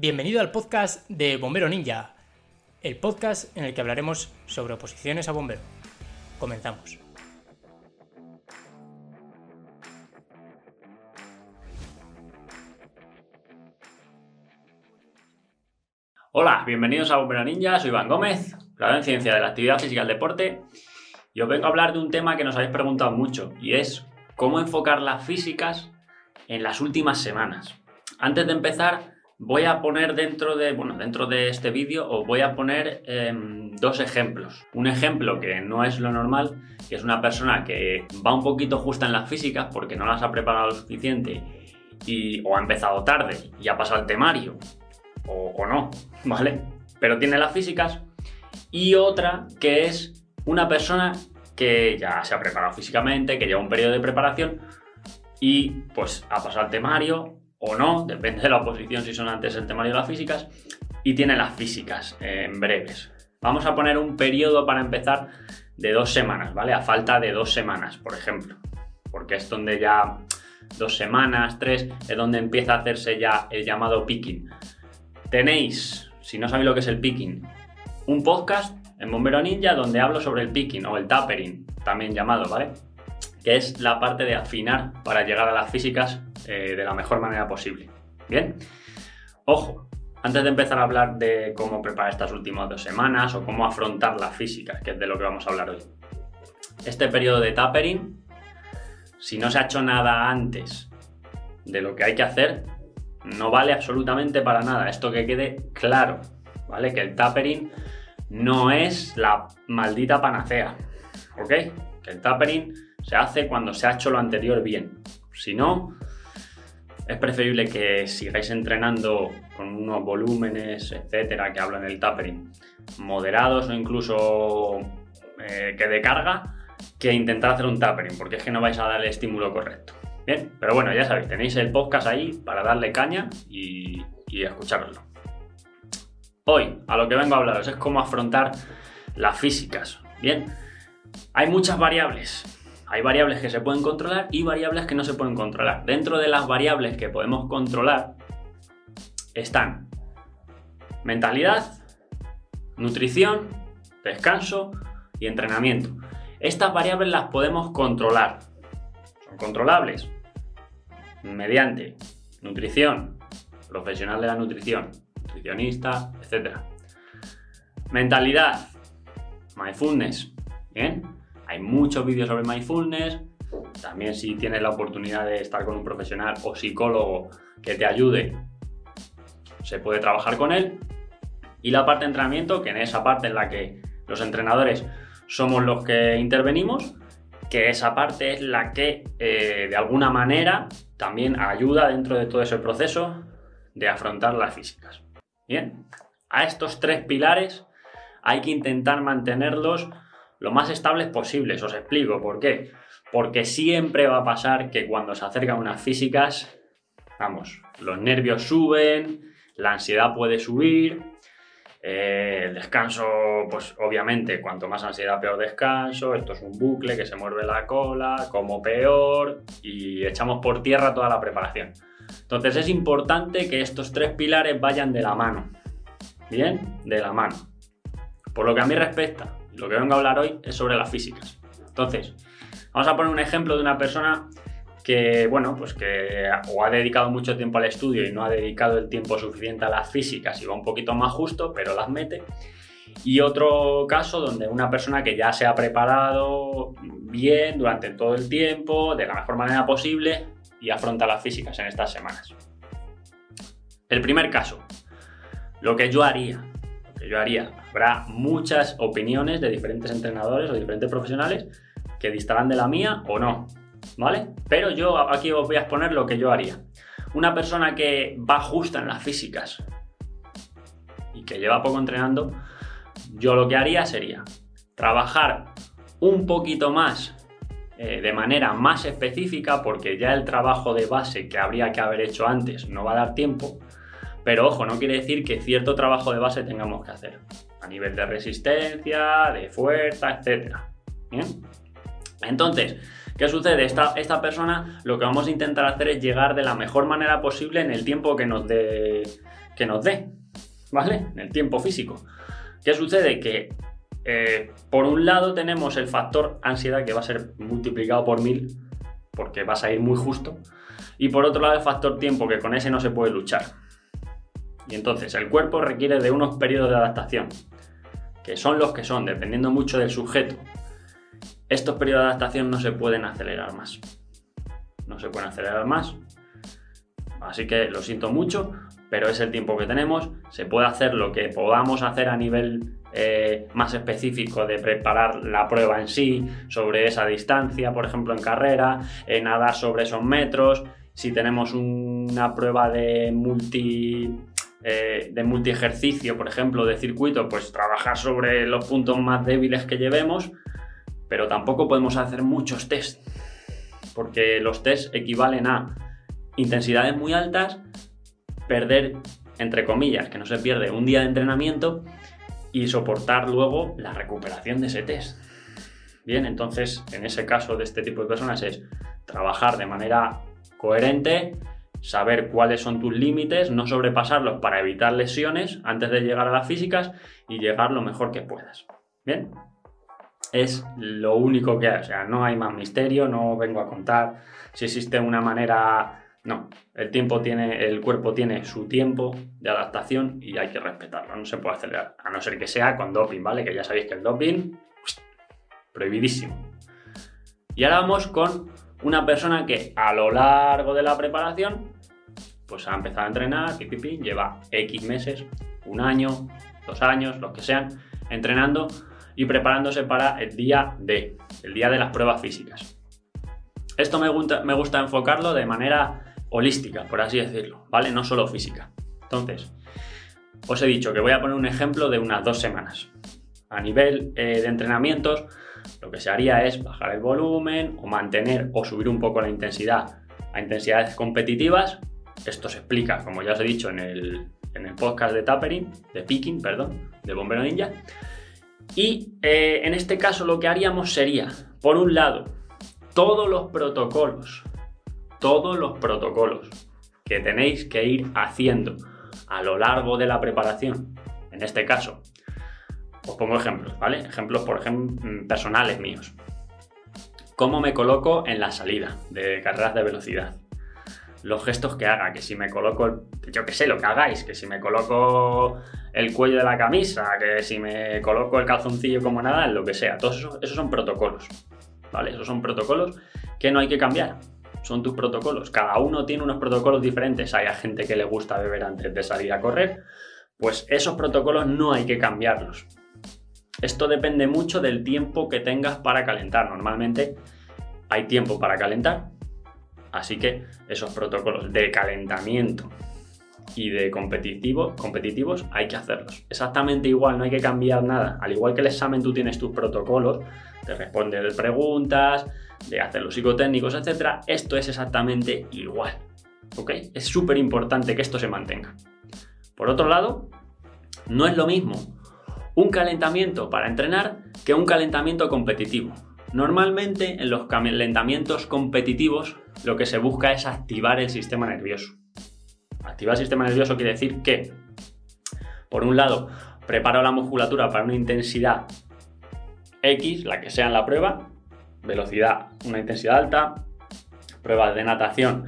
Bienvenido al podcast de Bombero Ninja, el podcast en el que hablaremos sobre oposiciones a bombero. Comenzamos. Hola, bienvenidos a Bombero Ninja, soy Iván Gómez, graduado en Ciencia de la Actividad Física y el Deporte, y os vengo a hablar de un tema que nos habéis preguntado mucho, y es cómo enfocar las físicas en las últimas semanas. Antes de empezar, voy a poner dentro de, bueno, dentro de este vídeo os voy a poner em, dos ejemplos. Un ejemplo que no es lo normal, que es una persona que va un poquito justa en las físicas porque no las ha preparado lo suficiente y, o ha empezado tarde y ha pasado el temario, o, o no, ¿vale? Pero tiene las físicas. Y otra que es una persona que ya se ha preparado físicamente, que lleva un periodo de preparación y pues ha pasado el temario o no, depende de la oposición si son antes el temario de las físicas, y tiene las físicas en breves. Vamos a poner un periodo para empezar de dos semanas, ¿vale? A falta de dos semanas, por ejemplo, porque es donde ya dos semanas, tres, es donde empieza a hacerse ya el llamado picking. Tenéis, si no sabéis lo que es el picking, un podcast en Bombero Ninja donde hablo sobre el picking o el tapering, también llamado, ¿vale? Que es la parte de afinar para llegar a las físicas eh, de la mejor manera posible. Bien, ojo, antes de empezar a hablar de cómo preparar estas últimas dos semanas o cómo afrontar la física, que es de lo que vamos a hablar hoy. Este periodo de tapering, si no se ha hecho nada antes de lo que hay que hacer, no vale absolutamente para nada. Esto que quede claro, ¿vale? Que el tapering no es la maldita panacea, ¿ok? Que el tapering se hace cuando se ha hecho lo anterior bien. Si no, es preferible que sigáis entrenando con unos volúmenes, etcétera, que hablan del tapering, moderados o incluso eh, que de carga, que intentar hacer un tapering, porque es que no vais a dar el estímulo correcto. Bien, pero bueno, ya sabéis, tenéis el podcast ahí para darle caña y, y escucharlo. Hoy, a lo que vengo a hablaros es cómo afrontar las físicas. Bien, hay muchas variables, hay variables que se pueden controlar y variables que no se pueden controlar. Dentro de las variables que podemos controlar están mentalidad, nutrición, descanso y entrenamiento. Estas variables las podemos controlar. Son controlables mediante nutrición, profesional de la nutrición, nutricionista, etc. Mentalidad, mindfulness, ¿bien? Hay muchos vídeos sobre mindfulness. También si tienes la oportunidad de estar con un profesional o psicólogo que te ayude, se puede trabajar con él. Y la parte de entrenamiento, que en esa parte en la que los entrenadores somos los que intervenimos, que esa parte es la que eh, de alguna manera también ayuda dentro de todo ese proceso de afrontar las físicas. Bien, a estos tres pilares hay que intentar mantenerlos lo más estables posibles. Os explico por qué. Porque siempre va a pasar que cuando se acercan unas físicas, vamos, los nervios suben, la ansiedad puede subir, eh, el descanso, pues obviamente, cuanto más ansiedad, peor descanso. Esto es un bucle que se mueve la cola, como peor, y echamos por tierra toda la preparación. Entonces es importante que estos tres pilares vayan de la mano. Bien, de la mano. Por lo que a mí respecta, lo que vengo a hablar hoy es sobre las físicas. Entonces, vamos a poner un ejemplo de una persona que, bueno, pues que o ha dedicado mucho tiempo al estudio y no ha dedicado el tiempo suficiente a las físicas y va un poquito más justo, pero las mete. Y otro caso donde una persona que ya se ha preparado bien durante todo el tiempo, de la mejor manera posible, y afronta las físicas en estas semanas. El primer caso, lo que yo haría que yo haría. Habrá muchas opiniones de diferentes entrenadores o diferentes profesionales que distarán de la mía o no, ¿vale? Pero yo aquí os voy a exponer lo que yo haría. Una persona que va justa en las físicas y que lleva poco entrenando, yo lo que haría sería trabajar un poquito más eh, de manera más específica porque ya el trabajo de base que habría que haber hecho antes no va a dar tiempo pero ojo, no quiere decir que cierto trabajo de base tengamos que hacer a nivel de resistencia, de fuerza, etc. Entonces, ¿qué sucede? Esta, esta persona lo que vamos a intentar hacer es llegar de la mejor manera posible en el tiempo que nos dé que nos dé, ¿vale? En el tiempo físico. ¿Qué sucede? Que eh, por un lado tenemos el factor ansiedad que va a ser multiplicado por mil porque vas a ir muy justo. Y por otro lado el factor tiempo que con ese no se puede luchar. Y entonces el cuerpo requiere de unos periodos de adaptación, que son los que son, dependiendo mucho del sujeto. Estos periodos de adaptación no se pueden acelerar más. No se pueden acelerar más. Así que lo siento mucho, pero es el tiempo que tenemos. Se puede hacer lo que podamos hacer a nivel eh, más específico de preparar la prueba en sí, sobre esa distancia, por ejemplo en carrera, eh, nadar sobre esos metros. Si tenemos una prueba de multi eh, de multi ejercicio, por ejemplo, de circuito, pues trabajar sobre los puntos más débiles que llevemos, pero tampoco podemos hacer muchos test, porque los test equivalen a intensidades muy altas, perder, entre comillas, que no se pierde un día de entrenamiento y soportar luego la recuperación de ese test. Bien, entonces en ese caso de este tipo de personas es trabajar de manera coherente, saber cuáles son tus límites, no sobrepasarlos para evitar lesiones antes de llegar a las físicas y llegar lo mejor que puedas. Bien, es lo único que hay, o sea, no hay más misterio, no vengo a contar si existe una manera, no, el tiempo tiene, el cuerpo tiene su tiempo de adaptación y hay que respetarlo, no se puede acelerar, a no ser que sea con doping, ¿vale? Que ya sabéis que el doping, prohibidísimo. Y ahora vamos con una persona que a lo largo de la preparación, pues ha empezado a entrenar, lleva X meses, un año, dos años, los que sean, entrenando y preparándose para el día D, el día de las pruebas físicas. Esto me gusta, me gusta enfocarlo de manera holística, por así decirlo, ¿vale? No solo física. Entonces, os he dicho que voy a poner un ejemplo de unas dos semanas. A nivel eh, de entrenamientos, lo que se haría es bajar el volumen o mantener o subir un poco la intensidad a intensidades competitivas. Esto se explica, como ya os he dicho, en el, podcast de Tapering, de Picking, perdón, de Bombero Ninja. Y eh, en este caso lo que haríamos sería, por un lado, todos los protocolos, todos los protocolos que tenéis que ir haciendo a lo largo de la preparación, en este caso, os pongo ejemplos, ¿vale? Ejemplos, por ejemplo, mm, personales míos. ¿Cómo me coloco en la salida de carreras de velocidad? Los gestos que haga, que si me coloco, yo que sé, lo que hagáis, que si me coloco el cuello de la camisa, que si me coloco el calzoncillo como nada, lo que sea. Todos esos, son protocolos, ¿vale? Esos son protocolos que no hay que cambiar. Son tus protocolos. Cada uno tiene unos protocolos diferentes. Hay gente que le gusta beber antes de salir a correr. Pues esos protocolos no hay que cambiarlos. Esto depende mucho del tiempo que tengas para calentar. Normalmente hay tiempo para calentar, así que esos protocolos de calentamiento y de competitivo, competitivos hay que hacerlos. Exactamente igual, no hay que cambiar nada. Al igual que el examen tú tienes tus protocolos, de responder preguntas, de hacer los psicotécnicos, etc. Esto es exactamente igual. ¿Ok? Es súper importante que esto se mantenga. Por otro lado, no es lo mismo un calentamiento para entrenar que un calentamiento competitivo. Normalmente en los calentamientos competitivos lo que se busca es activar el sistema nervioso. Activar el sistema nervioso quiere decir que, por un lado, preparo la musculatura para una intensidad X, la que sea en la prueba, velocidad, una intensidad alta, pruebas de natación,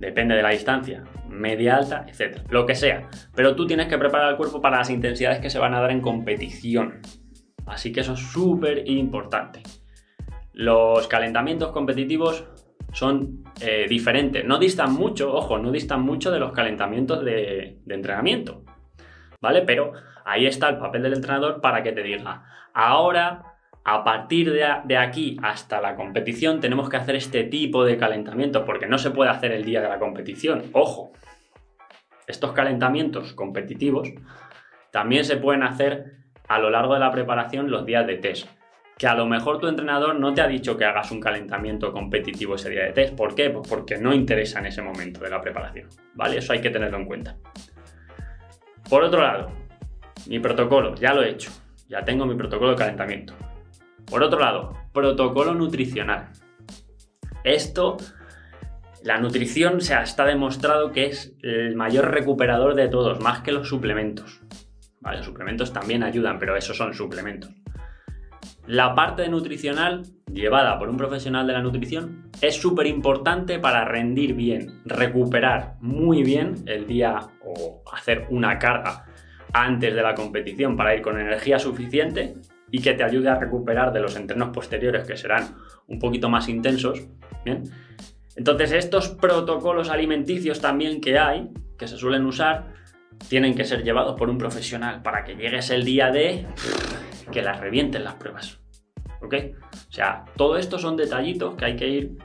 depende de la distancia, media alta, etc. Lo que sea. Pero tú tienes que preparar el cuerpo para las intensidades que se van a dar en competición. Así que eso es súper importante. Los calentamientos competitivos son eh, diferentes. No distan mucho, ojo, no distan mucho de los calentamientos de, de entrenamiento. ¿Vale? Pero ahí está el papel del entrenador para que te diga, ahora a partir de, aquí hasta la competición tenemos que hacer este tipo de calentamiento porque no se puede hacer el día de la competición. Ojo, estos calentamientos competitivos también se pueden hacer a lo largo de la preparación los días de test. Que a lo mejor tu entrenador no te ha dicho que hagas un calentamiento competitivo ese día de test. ¿Por qué? Pues porque no interesa en ese momento de la preparación. ¿Vale? Eso hay que tenerlo en cuenta. Por otro lado, mi protocolo, ya lo he hecho. Ya tengo mi protocolo de calentamiento. Por otro lado, protocolo nutricional. Esto La nutrición se está demostrado que es el mayor recuperador de todos, más que los suplementos. Los suplementos también ayudan, pero esos son suplementos. La parte nutricional llevada por un profesional de la nutrición es súper importante para rendir bien, recuperar muy bien el día o hacer una carga antes de la competición para ir con energía suficiente y que te ayude a recuperar de los entrenos posteriores que serán un poquito más intensos. ¿bien? Entonces estos protocolos alimenticios también que hay, que se suelen usar, tienen que ser llevados por un profesional para que llegues el día de que las revienten las pruebas. ¿Ok? O sea, todo esto son detallitos que hay que ir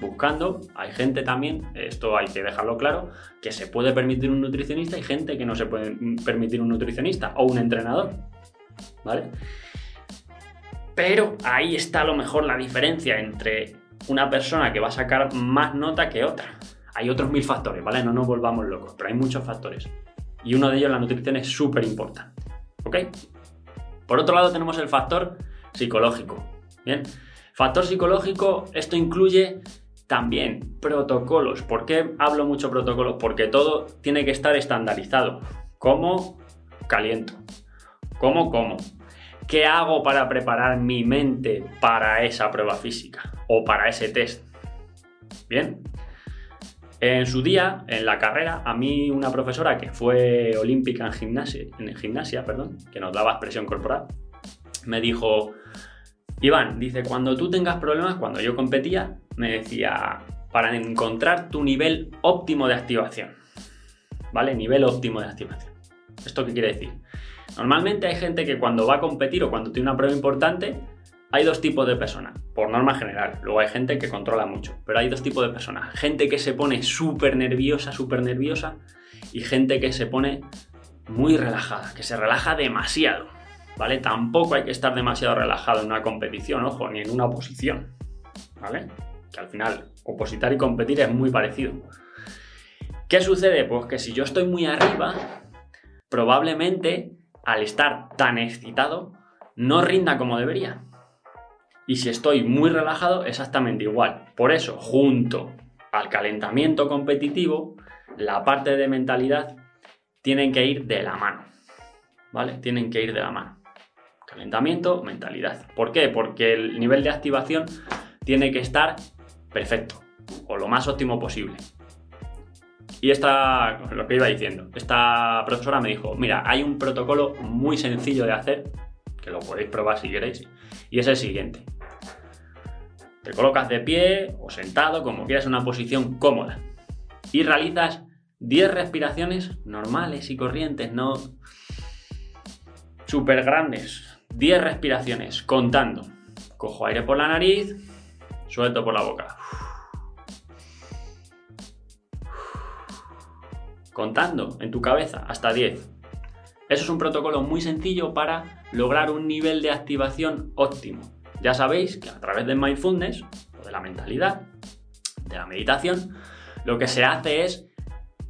buscando. Hay gente también, esto hay que dejarlo claro, que se puede permitir un nutricionista y gente que no se puede permitir un nutricionista o un entrenador. ¿Vale? Pero ahí está a lo mejor la diferencia entre una persona que va a sacar más nota que otra. Hay otros mil factores, ¿vale? No nos volvamos locos, pero hay muchos factores. Y uno de ellos, la nutrición, es súper importante. ¿Ok? Por otro lado, tenemos el factor psicológico. Bien. Factor psicológico, esto incluye también protocolos. ¿Por qué hablo mucho protocolos? Porque todo tiene que estar estandarizado. ¿Cómo caliento? ¿Cómo como? ¿Qué hago para preparar mi mente para esa prueba física o para ese test? Bien. En su día, en la carrera, a mí una profesora que fue olímpica en gimnasia, perdón, que nos daba expresión corporal, me dijo, Iván, dice, cuando tú tengas problemas, cuando yo competía, me decía, para encontrar tu nivel óptimo de activación. ¿Vale? Nivel óptimo de activación. ¿Esto qué quiere decir? Normalmente hay gente que cuando va a competir o cuando tiene una prueba importante, hay dos tipos de personas, por norma general. Luego hay gente que controla mucho, pero hay dos tipos de personas. Gente que se pone súper nerviosa, súper nerviosa, y gente que se pone muy relajada, que se relaja demasiado. ¿vale? Tampoco hay que estar demasiado relajado en una competición, ojo, ni en una oposición, ¿vale? Que al final opositar y competir es muy parecido. ¿Qué sucede? Pues que si yo estoy muy arriba, probablemente al estar tan excitado no rinda como debería. Y si estoy muy relajado, exactamente igual. Por eso, junto al calentamiento competitivo, la parte de mentalidad tienen que ir de la mano. ¿Vale? Tienen que ir de la mano. Calentamiento, mentalidad. ¿Por qué? Porque el nivel de activación tiene que estar perfecto o lo más óptimo posible. Y esta, lo que iba diciendo, esta profesora me dijo, mira, hay un protocolo muy sencillo de hacer, que lo podéis probar si queréis, y es el siguiente. Te colocas de pie o sentado, como quieras, en una posición cómoda, y realizas 10 respiraciones normales y corrientes, no súper grandes, 10 respiraciones, contando. Cojo aire por la nariz, suelto por la boca. Contando en tu cabeza hasta 10. Eso es un protocolo muy sencillo para lograr un nivel de activación óptimo. Ya sabéis que a través del mindfulness o de la mentalidad, de la meditación, lo que se hace es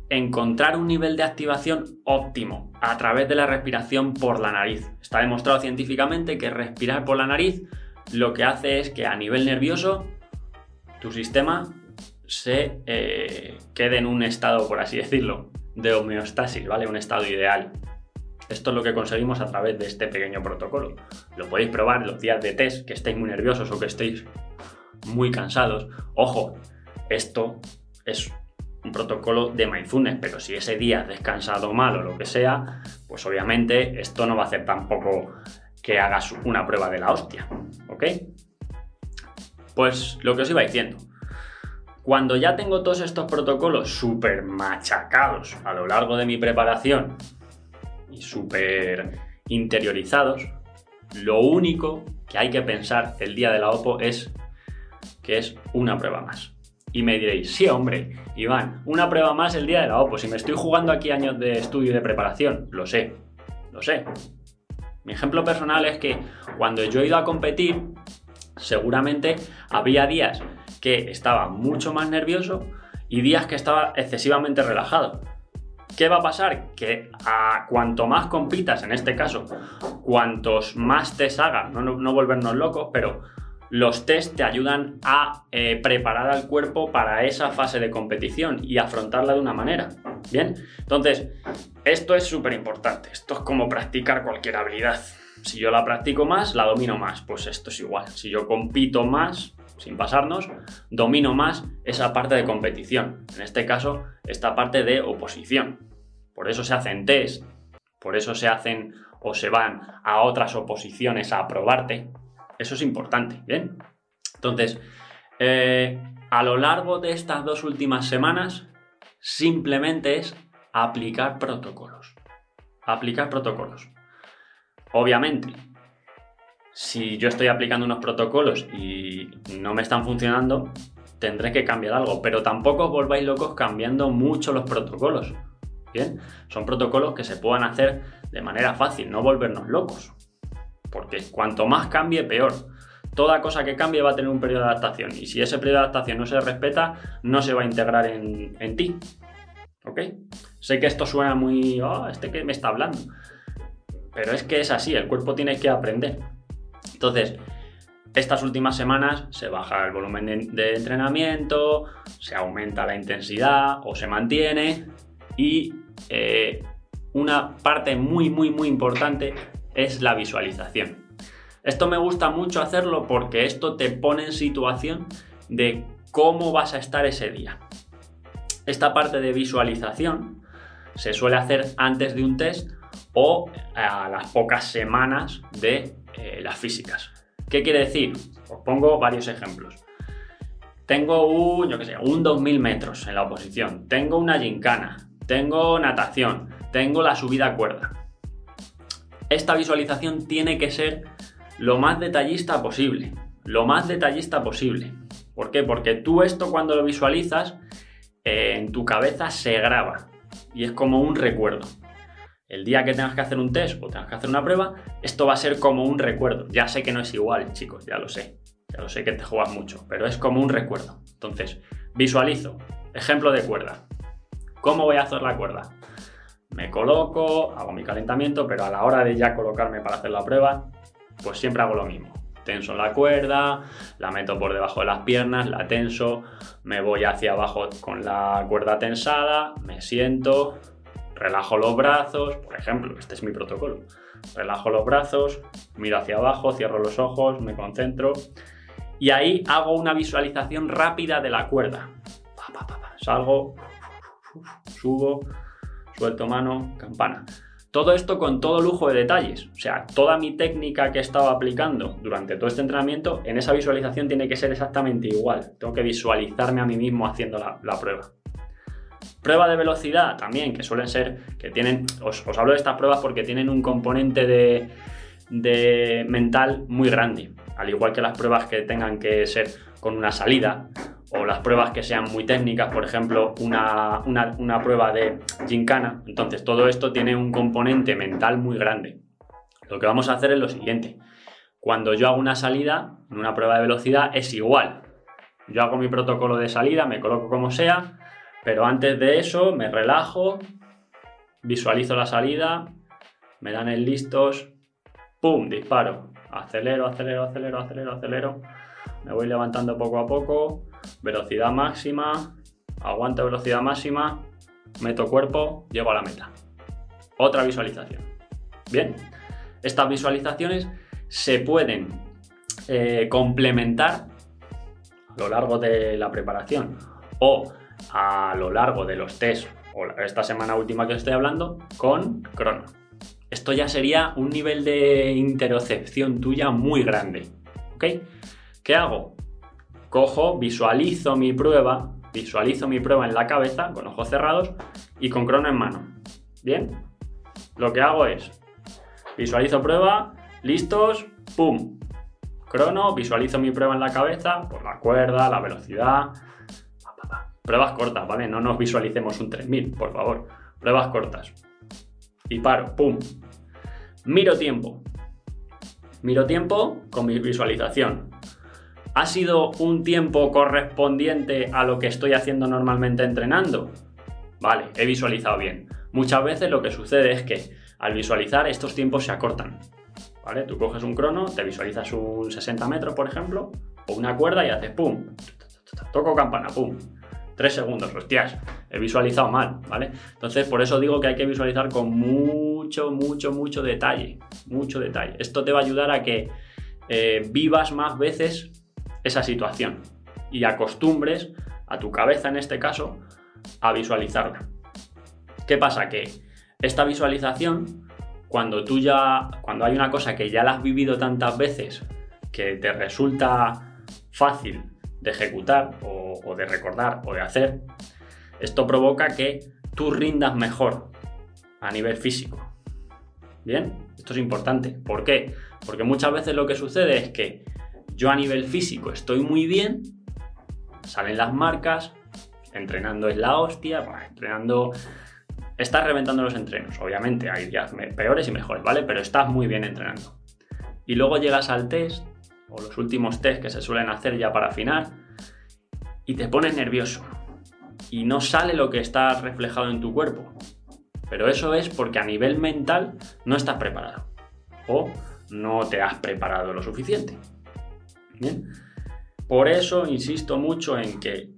encontrar un nivel de activación óptimo a través de la respiración por la nariz. Está demostrado científicamente que respirar por la nariz lo que hace es que a nivel nervioso tu sistema se eh, quede en un estado, por así decirlo, de homeostasis, ¿vale? Un estado ideal. Esto es lo que conseguimos a través de este pequeño protocolo. Lo podéis probar los días de test, que estéis muy nerviosos o que estéis muy cansados. Ojo, esto es un protocolo de mindfulness, pero si ese día has descansado mal o lo que sea, pues obviamente esto no va a hacer tampoco que hagas una prueba de la hostia, ¿ok? Pues lo que os iba diciendo, cuando ya tengo todos estos protocolos súper machacados a lo largo de mi preparación y súper interiorizados, lo único que hay que pensar el día de la OPO es que es una prueba más. Y me diréis, sí, hombre, Iván, una prueba más el día de la OPO. Si me estoy jugando aquí años de estudio y de preparación, lo sé, lo sé. Mi ejemplo personal es que cuando yo he ido a competir, seguramente había días que estaba mucho más nervioso y días que estaba excesivamente relajado. ¿Qué va a pasar? Que a cuanto más compitas, en este caso, cuantos más te hagas, no, no volvernos locos, pero los test te ayudan a eh, preparar al cuerpo para esa fase de competición y afrontarla de una manera. Bien, entonces, esto es súper importante. Esto es como practicar cualquier habilidad. Si yo la practico más, la domino más. Pues esto es igual. Si yo compito más, sin pasarnos, domino más esa parte de competición. En este caso, esta parte de oposición. Por eso se hacen test, por eso se hacen o se van a otras oposiciones a probarte. Eso es importante, ¿bien? Entonces, eh, a lo largo de estas dos últimas semanas, simplemente es aplicar protocolos. Aplicar protocolos. Obviamente, si yo estoy aplicando unos protocolos y no me están funcionando, tendré que cambiar algo, pero tampoco os volváis locos cambiando mucho los protocolos. Bien, son protocolos que se puedan hacer de manera fácil, no volvernos locos. Porque cuanto más cambie, peor. Toda cosa que cambie va a tener un periodo de adaptación. Y si ese periodo de adaptación no se respeta, no se va a integrar en, en ti. ¿Ok? Sé que esto suena muy. Oh, este que me está hablando. Pero es que es así, el cuerpo tiene que aprender. Entonces, estas últimas semanas se baja el volumen de, entrenamiento, se aumenta la intensidad o se mantiene. Y eh, una parte muy, muy, muy importante es la visualización. Esto me gusta mucho hacerlo porque esto te pone en situación de cómo vas a estar ese día. Esta parte de visualización se suele hacer antes de un test o a las pocas semanas de eh, las físicas. ¿Qué quiere decir? Os pongo varios ejemplos. Tengo un, yo qué sé, un 2000 metros en la oposición, tengo una gincana, tengo natación, tengo la subida a cuerda. Esta visualización tiene que ser lo más detallista posible, lo más detallista posible. ¿Por qué? Porque tú esto cuando lo visualizas, eh, en tu cabeza se graba y es como un recuerdo. El día que tengas que hacer un test o tengas que hacer una prueba, esto va a ser como un recuerdo. Ya sé que no es igual, chicos, ya lo sé. Ya lo sé que te juegas mucho, pero es como un recuerdo. Entonces, visualizo. Ejemplo de cuerda. ¿Cómo voy a hacer la cuerda? Me coloco, hago mi calentamiento, pero a la hora de ya colocarme para hacer la prueba, pues siempre hago lo mismo. Tenso la cuerda, la meto por debajo de las piernas, la tenso, me voy hacia abajo con la cuerda tensada, me siento, relajo los brazos, por ejemplo, este es mi protocolo. Relajo los brazos, miro hacia abajo, cierro los ojos, me concentro y ahí hago una visualización rápida de la cuerda. Salgo, subo, suelto mano, campana. Todo esto con todo lujo de detalles. O sea, toda mi técnica que he estado aplicando durante todo este entrenamiento, en esa visualización tiene que ser exactamente igual. Tengo que visualizarme a mí mismo haciendo la, prueba. Prueba de velocidad también, que suelen ser, que tienen, os, hablo de estas pruebas porque tienen un componente de, mental muy grande. Al igual que las pruebas que tengan que ser con una salida o las pruebas que sean muy técnicas, por ejemplo, una, prueba de gincana. Entonces, todo esto tiene un componente mental muy grande. Lo que vamos a hacer es lo siguiente. Cuando yo hago una salida, en una prueba de velocidad, es igual. Yo hago mi protocolo de salida, me coloco como sea, pero antes de eso me relajo, visualizo la salida, me dan el listos, ¡pum! Disparo. Acelero, acelero, acelero, acelero, acelero. Me voy levantando poco a poco, velocidad máxima, aguanto velocidad máxima, meto cuerpo, llego a la meta. Otra visualización. Bien, estas visualizaciones se pueden eh, complementar a lo largo de la preparación o a lo largo de los test o esta semana última que estoy hablando con crono. Esto ya sería un nivel de interocepción tuya muy grande. ¿Ok? ¿Qué hago? cojo, visualizo mi prueba, visualizo mi prueba en la cabeza con ojos cerrados y con crono en mano. Bien, lo que hago es visualizo prueba, listos, pum, crono, visualizo mi prueba en la cabeza por la cuerda, la velocidad. Pruebas cortas, ¿vale? No nos visualicemos un 3000, por favor. Pruebas cortas. Y paro, pum. Miro tiempo. Miro tiempo con mi visualización. ¿Ha sido un tiempo correspondiente a lo que estoy haciendo normalmente entrenando? Vale, he visualizado bien. Muchas veces lo que sucede es que al visualizar estos tiempos se acortan. ¿vale? Tú coges un crono, te visualizas un 60 metros, por ejemplo, o una cuerda y haces pum, toco campana, pum, tres segundos, hostias, he visualizado mal, ¿vale? Entonces, por eso digo que hay que visualizar con mucho, mucho, mucho detalle, mucho detalle. Esto te va a ayudar a que eh, vivas más veces esa situación y acostumbres a tu cabeza, en este caso, a visualizarla. ¿Qué pasa? Que esta visualización, cuando tú ya, cuando hay una cosa que ya la has vivido tantas veces, que te resulta fácil de ejecutar o, de recordar o de hacer, esto provoca que tú rindas mejor a nivel físico. Bien, esto es importante. ¿Por qué? Porque muchas veces lo que sucede es que yo a nivel físico estoy muy bien, salen las marcas, entrenando es la hostia, entrenando... Estás reventando los entrenos, obviamente, hay días peores y mejores, ¿vale? Pero estás muy bien entrenando. Y luego llegas al test, o los últimos test que se suelen hacer ya para afinar, y te pones nervioso. Y no sale lo que está reflejado en tu cuerpo. Pero eso es porque a nivel mental no estás preparado. O no te has preparado lo suficiente. Bien. Por eso insisto mucho en que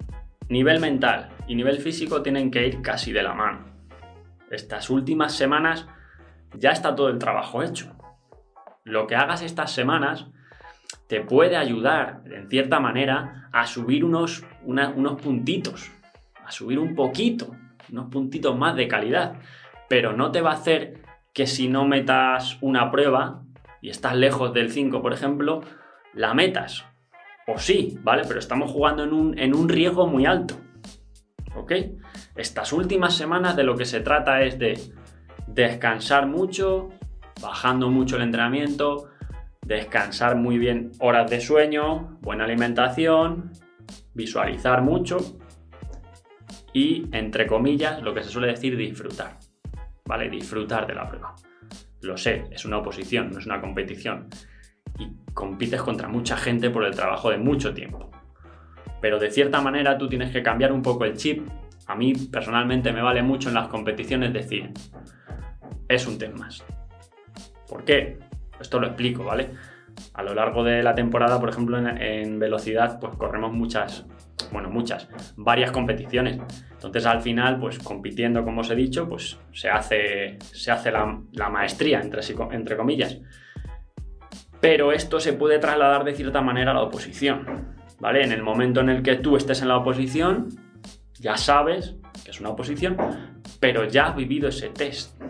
nivel mental y nivel físico tienen que ir casi de la mano. Estas últimas semanas ya está todo el trabajo hecho. Lo que hagas estas semanas te puede ayudar, en cierta manera, a subir unos, unos puntitos, a subir un poquito, unos puntitos más de calidad. Pero no te va a hacer que si no metas una prueba y estás lejos del 5, por ejemplo, la metas o sí, ¿vale? Pero estamos jugando en un, en un riesgo muy alto. ¿Ok? Estas últimas semanas de lo que se trata es de descansar mucho, bajando mucho el entrenamiento, descansar muy bien horas de sueño, buena alimentación, visualizar mucho y, entre comillas, lo que se suele decir, disfrutar. ¿Vale? Disfrutar de la prueba. Lo sé, es una oposición, no es una competición y compites contra mucha gente por el trabajo de mucho tiempo. Pero de cierta manera tú tienes que cambiar un poco el chip. A mí personalmente me vale mucho en las competiciones decir, es un test más. ¿Por qué? Esto lo explico, ¿vale? A lo largo de la temporada, por ejemplo, en, velocidad, pues corremos muchas, bueno, muchas, varias competiciones. Entonces, al final, pues compitiendo, como os he dicho, pues se hace, se hace la, maestría, entre, entre comillas pero esto se puede trasladar de cierta manera a la oposición. ¿Vale? En el momento en el que tú estés en la oposición, ya sabes que es una oposición, pero ya has vivido ese test.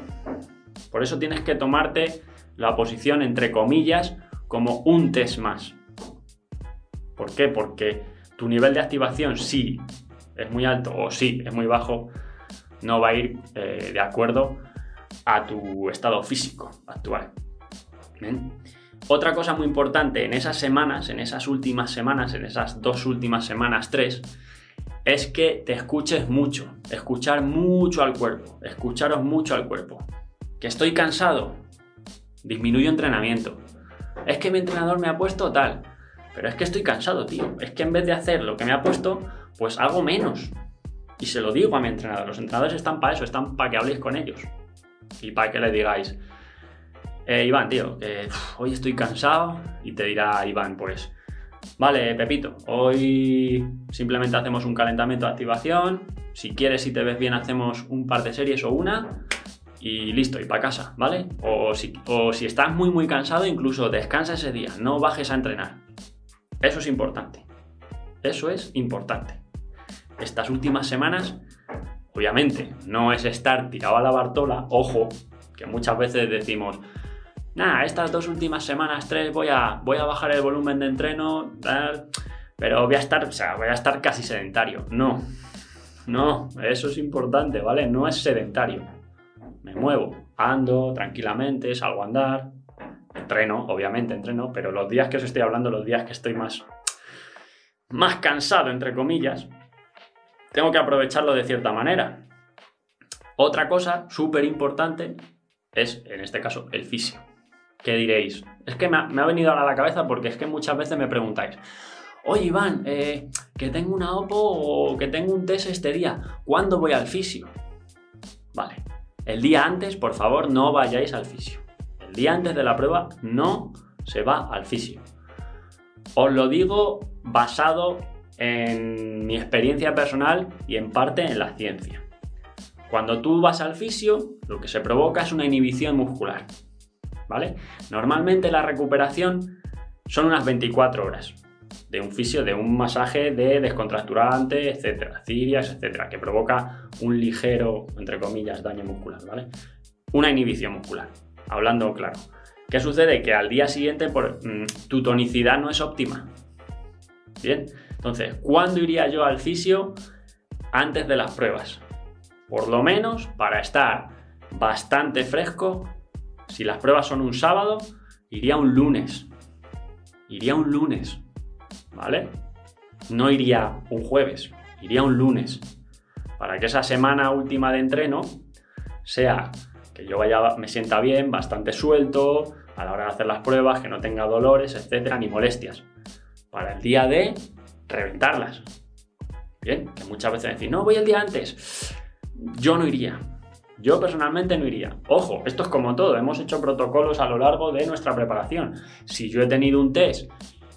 Por eso tienes que tomarte la oposición, entre comillas, como un test más. ¿Por qué? Porque tu nivel de activación, sí es muy alto o sí es muy bajo, no va a ir eh, de acuerdo a tu estado físico actual. Otra cosa muy importante en esas semanas, en esas últimas semanas, en esas dos últimas semanas, tres, es que te escuches mucho, escuchar mucho al cuerpo, escucharos mucho al cuerpo. Que estoy cansado, disminuyo entrenamiento. Es que mi entrenador me ha puesto tal, pero es que estoy cansado, tío. Es que en vez de hacer lo que me ha puesto, pues hago menos. Y se lo digo a mi entrenador. Los entrenadores están para eso, están para que habléis con ellos. Y para que le digáis, eh, Iván, tío, hoy estoy cansado y te dirá Iván, pues, vale, Pepito, hoy simplemente hacemos un calentamiento de activación, si quieres, si te ves bien, hacemos un par de series o una y listo, y para casa, ¿vale? O si, o si estás muy, muy cansado, incluso descansa ese día, no bajes a entrenar. Eso es importante. Eso es importante. Estas últimas semanas, obviamente, no es estar tirado a la bartola, ojo, que muchas veces decimos, nada, estas dos últimas semanas, tres, voy a, voy a bajar el volumen de entreno, pero voy a estar, o sea, voy a estar casi sedentario. No, no, eso es importante, ¿vale? No es sedentario. Me muevo, ando tranquilamente, salgo a andar, entreno, obviamente entreno, pero los días que os estoy hablando, los días que estoy más, más cansado, entre comillas, tengo que aprovecharlo de cierta manera. Otra cosa súper importante es, en este caso, el fisio. ¿Qué diréis? Es que me ha, venido a la cabeza porque es que muchas veces me preguntáis, oye Iván, eh, que tengo una OPO o que tengo un test este día, ¿cuándo voy al fisio? Vale, el día antes, por favor, no vayáis al fisio. el día antes de la prueba no se va al fisio. Os lo digo basado en mi experiencia personal y en parte en la ciencia. Cuando tú vas al fisio, lo que se provoca es una inhibición muscular. ¿Vale? Normalmente la recuperación son unas 24 horas de un fisio, de un masaje de descontracturante, etcétera, cirias, etcétera, que provoca un ligero, entre comillas, daño muscular, ¿vale? Una inhibición muscular, hablando claro. ¿Qué sucede? Que al día siguiente mm, tu tonicidad no es óptima. Bien, entonces, ¿cuándo iría yo al fisio? Antes de las pruebas. Por lo menos para estar bastante fresco, si las pruebas son un sábado, iría un lunes. Iría un lunes, ¿vale? No iría un jueves, iría un lunes. Para que esa semana última de entreno sea que yo vaya, me sienta bien, bastante suelto a la hora de hacer las pruebas, que no tenga dolores, etcétera, ni molestias. Para el día de reventarlas. Bien, que muchas veces decir, no voy el día antes. Yo no iría. Yo personalmente no iría. Ojo, esto es como todo, hemos hecho protocolos a lo largo de nuestra preparación. Si yo he tenido un test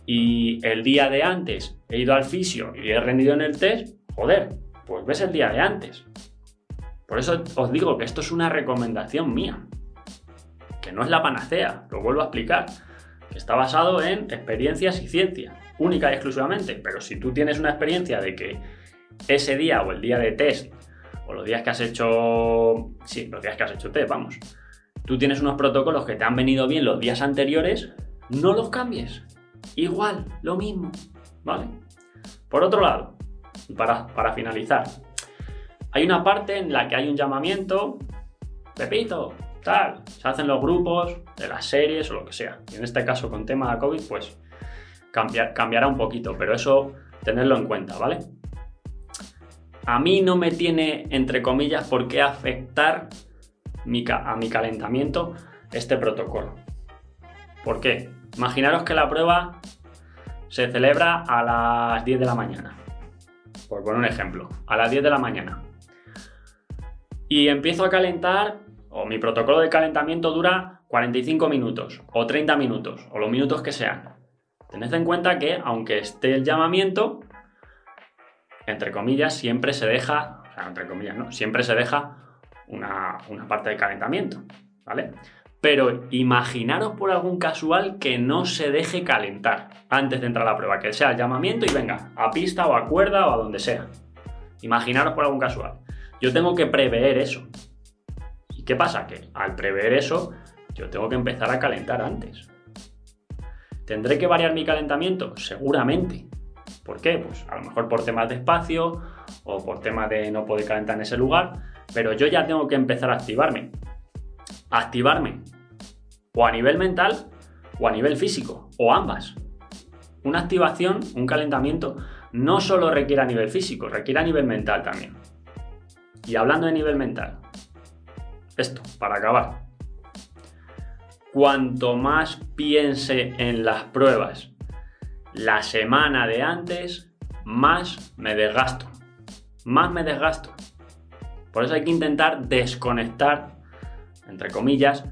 y el día de antes he ido al fisio y he rendido en el test, joder, pues ves el día de antes. Por eso os digo que esto es una recomendación mía, que no es la panacea, lo vuelvo a explicar, que está basado en experiencias y ciencia, única y exclusivamente, pero si tú tienes una experiencia de que ese día o el día de test o los días que has hecho, sí, los días que has hecho test, vamos, tú tienes unos protocolos que te han venido bien los días anteriores, no los cambies. Igual, lo mismo, ¿vale? Por otro lado, para, para finalizar, hay una parte en la que hay un llamamiento, Pepito, tal, se hacen los grupos de las series o lo que sea. Y en este caso con tema de COVID, pues cambiará un poquito, pero eso tenerlo en cuenta, ¿vale? A mí no me tiene, entre comillas, por qué afectar a mi calentamiento este protocolo. ¿Por qué? Imaginaros que la prueba se celebra a las 10 de la mañana. Por poner un ejemplo, a las 10 de la mañana. Y empiezo a calentar, o mi protocolo de calentamiento dura 45 minutos, o 30 minutos, o los minutos que sean. Tened en cuenta que, aunque esté el llamamiento, entre comillas, siempre se deja, o sea, entre comillas, no, siempre se deja una, una parte de calentamiento, ¿vale? Pero imaginaros por algún casual que no se deje calentar antes de entrar a la prueba, que sea el llamamiento y venga, a pista o a cuerda o a donde sea. Imaginaros por algún casual. Yo tengo que prever eso. ¿Y qué pasa? Que al prever eso, yo tengo que empezar a calentar antes. ¿Tendré que variar mi calentamiento? Seguramente. ¿Por qué? Pues a lo mejor por temas de espacio o por temas de no poder calentar en ese lugar, pero yo ya tengo que empezar a activarme. Activarme o a nivel mental o a nivel físico, o ambas. Una activación, un calentamiento, no solo requiere a nivel físico, requiere a nivel mental también. Y hablando de nivel mental, esto, para acabar. Cuanto más piense en las pruebas la semana de antes, más me desgasto. Más me desgasto. Por eso hay que intentar desconectar, entre comillas,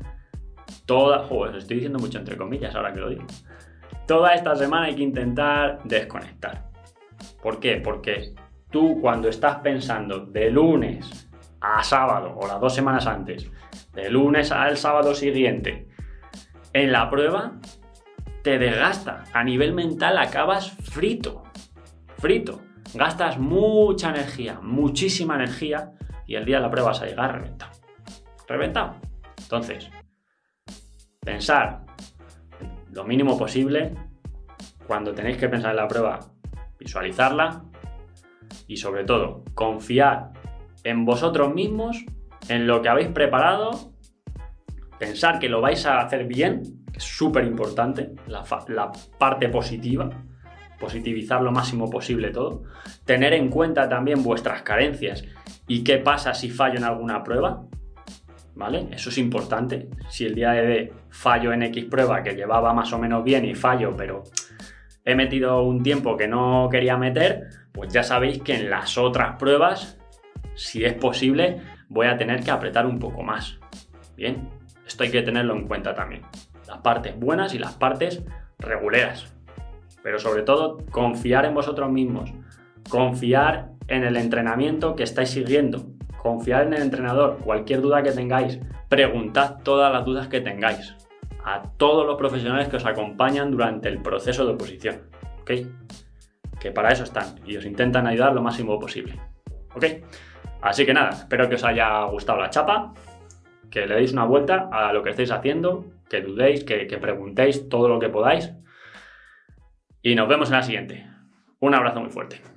toda, joder, estoy diciendo mucho entre comillas ahora que lo digo. Toda esta semana hay que intentar desconectar. ¿Por qué? Porque tú cuando estás pensando de lunes a sábado o las dos semanas antes, de lunes al sábado siguiente, en la prueba, te desgasta. A nivel mental acabas frito. Frito. Gastas mucha energía, muchísima energía y el día de la prueba vas a llegar reventado. Reventado. Entonces, pensar lo mínimo posible cuando tenéis que pensar en la prueba, visualizarla y sobre todo confiar en vosotros mismos, en lo que habéis preparado, pensar que lo vais a hacer bien, que es súper importante, la, la parte positiva, positivizar lo máximo posible todo, tener en cuenta también vuestras carencias y qué pasa si fallo en alguna prueba, ¿vale? Eso es importante. Si el día de fallo en X prueba que llevaba más o menos bien y fallo, pero he metido un tiempo que no quería meter, pues ya sabéis que en las otras pruebas, si es posible, voy a tener que apretar un poco más. Bien, Esto hay que tenerlo en cuenta también. Las partes buenas y las partes reguleras. Pero sobre todo, confiar en vosotros mismos. Confiar en el entrenamiento que estáis siguiendo. Confiar en el entrenador. Cualquier duda que tengáis, preguntad todas las dudas que tengáis a todos los profesionales que os acompañan durante el proceso de oposición. ¿Ok? Que para eso están y os intentan ayudar lo máximo posible. ¿Ok? Así que nada, espero que os haya gustado la chapa, que le deis una vuelta a lo que estáis haciendo, que dudéis, que, que preguntéis todo lo que podáis. Y nos vemos en la siguiente. Un abrazo muy fuerte.